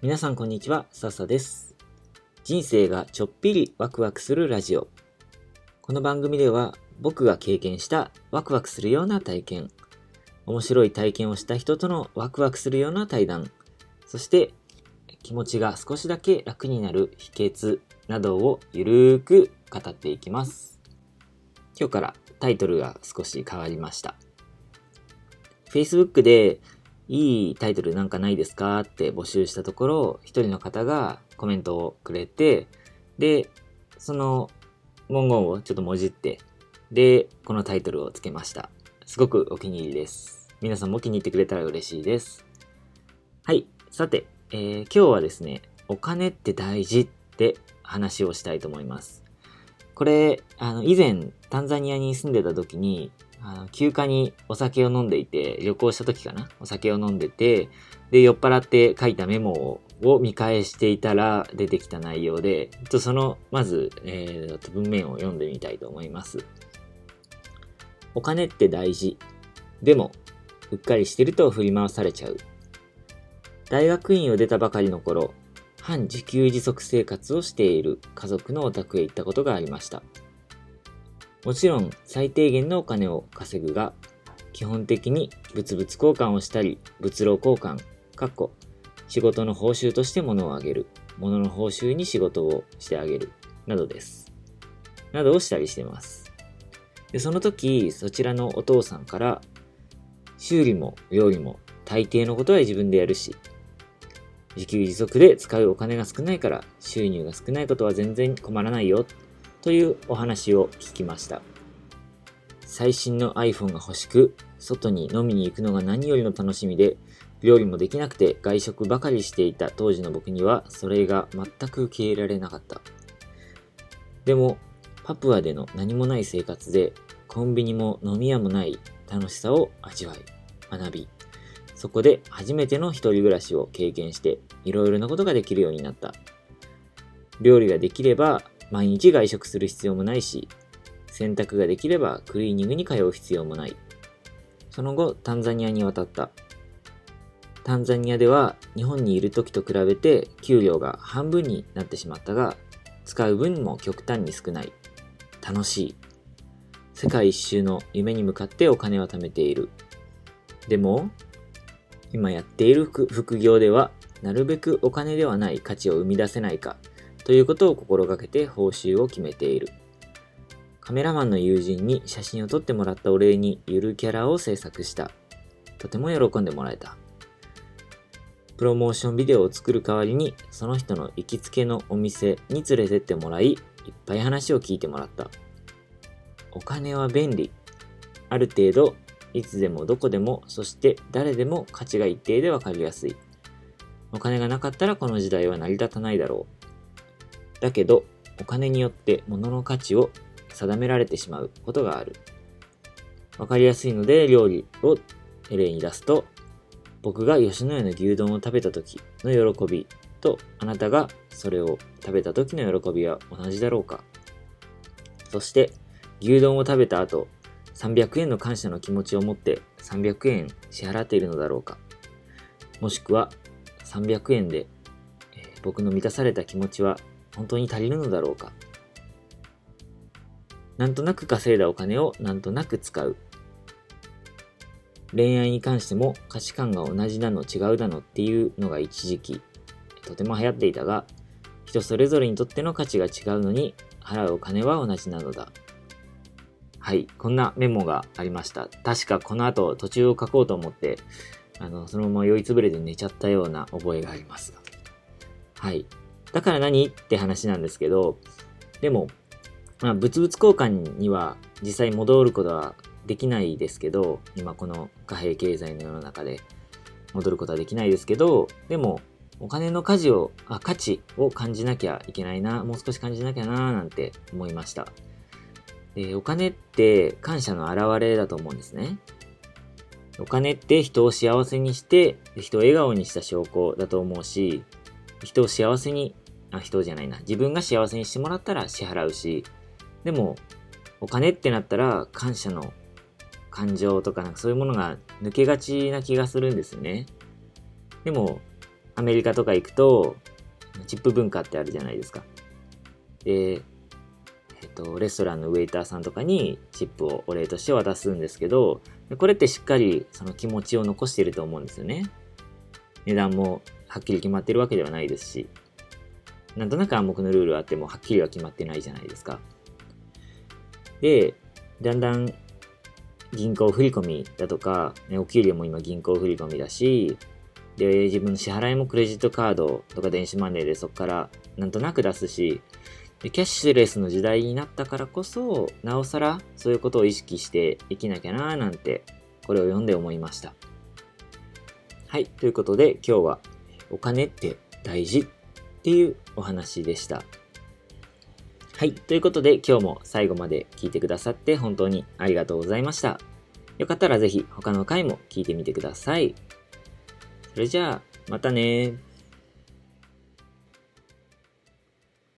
皆さんこんにちは、笹です。人生がちょっぴりワクワクするラジオ。この番組では僕が経験したワクワクするような体験、面白い体験をした人とのワクワクするような対談、そして気持ちが少しだけ楽になる秘訣などをゆるーく語っていきます。今日からタイトルが少し変わりました。Facebook でいいタイトルなんかないですかって募集したところ、一人の方がコメントをくれて、で、その文言をちょっともじって、で、このタイトルをつけました。すごくお気に入りです。皆さんも気に入ってくれたら嬉しいです。はい。さて、えー、今日はですね、お金って大事って話をしたいと思います。これ、あの、以前、タンザニアに住んでた時に、あの休暇にお酒を飲んでいて、旅行した時かな？お酒を飲んでて、で、酔っ払って書いたメモを見返していたら出てきた内容で、ちょっとその、まず、えー、文面を読んでみたいと思います。お金って大事。でも、うっかりしてると振り回されちゃう。大学院を出たばかりの頃、半自給自足生活をしている家族のお宅へ行ったことがありました。もちろん最低限のお金を稼ぐが、基本的に物々交換をしたり、物労交換、かっこ、仕事の報酬として物をあげる、物の報酬に仕事をしてあげる、などです。などをしたりしてます。でその時、そちらのお父さんから、修理も料理も大抵のことは自分でやるし、自給自足で使うお金が少ないから収入が少ないことは全然困らないよというお話を聞きました。最新の iPhone が欲しく、外に飲みに行くのが何よりの楽しみで、料理もできなくて外食ばかりしていた当時の僕にはそれが全く受け入れられなかった。でも、パプアでの何もない生活で、コンビニも飲み屋もない楽しさを味わい、学び、そこで初めての一人暮らしを経験して、いろいろなことができるようになった。料理ができれば毎日外食する必要もないし、洗濯ができればクリーニングに通う必要もない。その後、タンザニアに渡った。タンザニアでは日本にいる時と比べて給料が半分になってしまったが、使う分も極端に少ない。楽しい。世界一周の夢に向かってお金は貯めている。でも、今やっている副業では、なるべくお金ではない価値を生み出せないかということを心がけて報酬を決めている。カメラマンの友人に写真を撮ってもらったお礼にゆるキャラを制作した。とても喜んでもらえた。プロモーションビデオを作る代わりにその人の行きつけのお店に連れてってもらい、いっぱい話を聞いてもらった。お金は便利。ある程度、いつでもどこでも、そして誰でも価値が一定でわかりやすい。お金がなかったらこの時代は成り立たないだろう。だけど、お金によって物の価値を定められてしまうことがある。わかりやすいので料理を例に出すと、僕が吉野家の牛丼を食べた時の喜びとあなたがそれを食べた時の喜びは同じだろうか。そして、牛丼を食べた後、300円の感謝の気持ちを持って300円支払っているのだろうか。もしくは、300円で、え、僕の満たされた気持ちは本当に足りるのだろうかなんとなく稼いだお金をなんとなく使う。恋愛に関しても価値観が同じだの違うだのっていうのが一時期とても流行っていたが、人それぞれにとっての価値が違うのに払うお金は同じなのだ。はい、こんなメモがありました。確かこの後途中を書こうと思って、あの、そのまま酔いつぶれて寝ちゃったような覚えがあります。はい。だから何って話なんですけど、でも、まあ、物々交換には実際戻ることはできないですけど、今この貨幣経済の世の中で戻ることはできないですけど、でも、お金の価値を、あ、価値を感じなきゃいけないな、もう少し感じなきゃな、なんて思いました。で、お金って感謝の表れだと思うんですね。お金って人を幸せにして、人を笑顔にした証拠だと思うし、人を幸せに、あ、人じゃないな。自分が幸せにしてもらったら支払うし、でも、お金ってなったら感謝の感情とかなんかそういうものが抜けがちな気がするんですね。でも、アメリカとか行くと、チップ文化ってあるじゃないですか。で、と、レストランのウェイターさんとかにチップをお礼として渡すんですけど、これってしっかりその気持ちを残していると思うんですよね。値段もはっきり決まってるわけではないですし、なんとなく暗黙のルールあってもはっきりは決まってないじゃないですか。で、だんだん銀行振込だとか、ね、お給料も今銀行振込だし、で、自分の支払いもクレジットカードとか電子マネーでそこからなんとなく出すし、でキャッシュレスの時代になったからこそ、なおさらそういうことを意識して生きなきゃなーなんて、これを読んで思いました。はい、ということで今日はお金って大事っていうお話でした。はい。ということで、今日も最後まで聞いてくださって本当にありがとうございました。よかったらぜひ他の回も聞いてみてください。それじゃあ、またね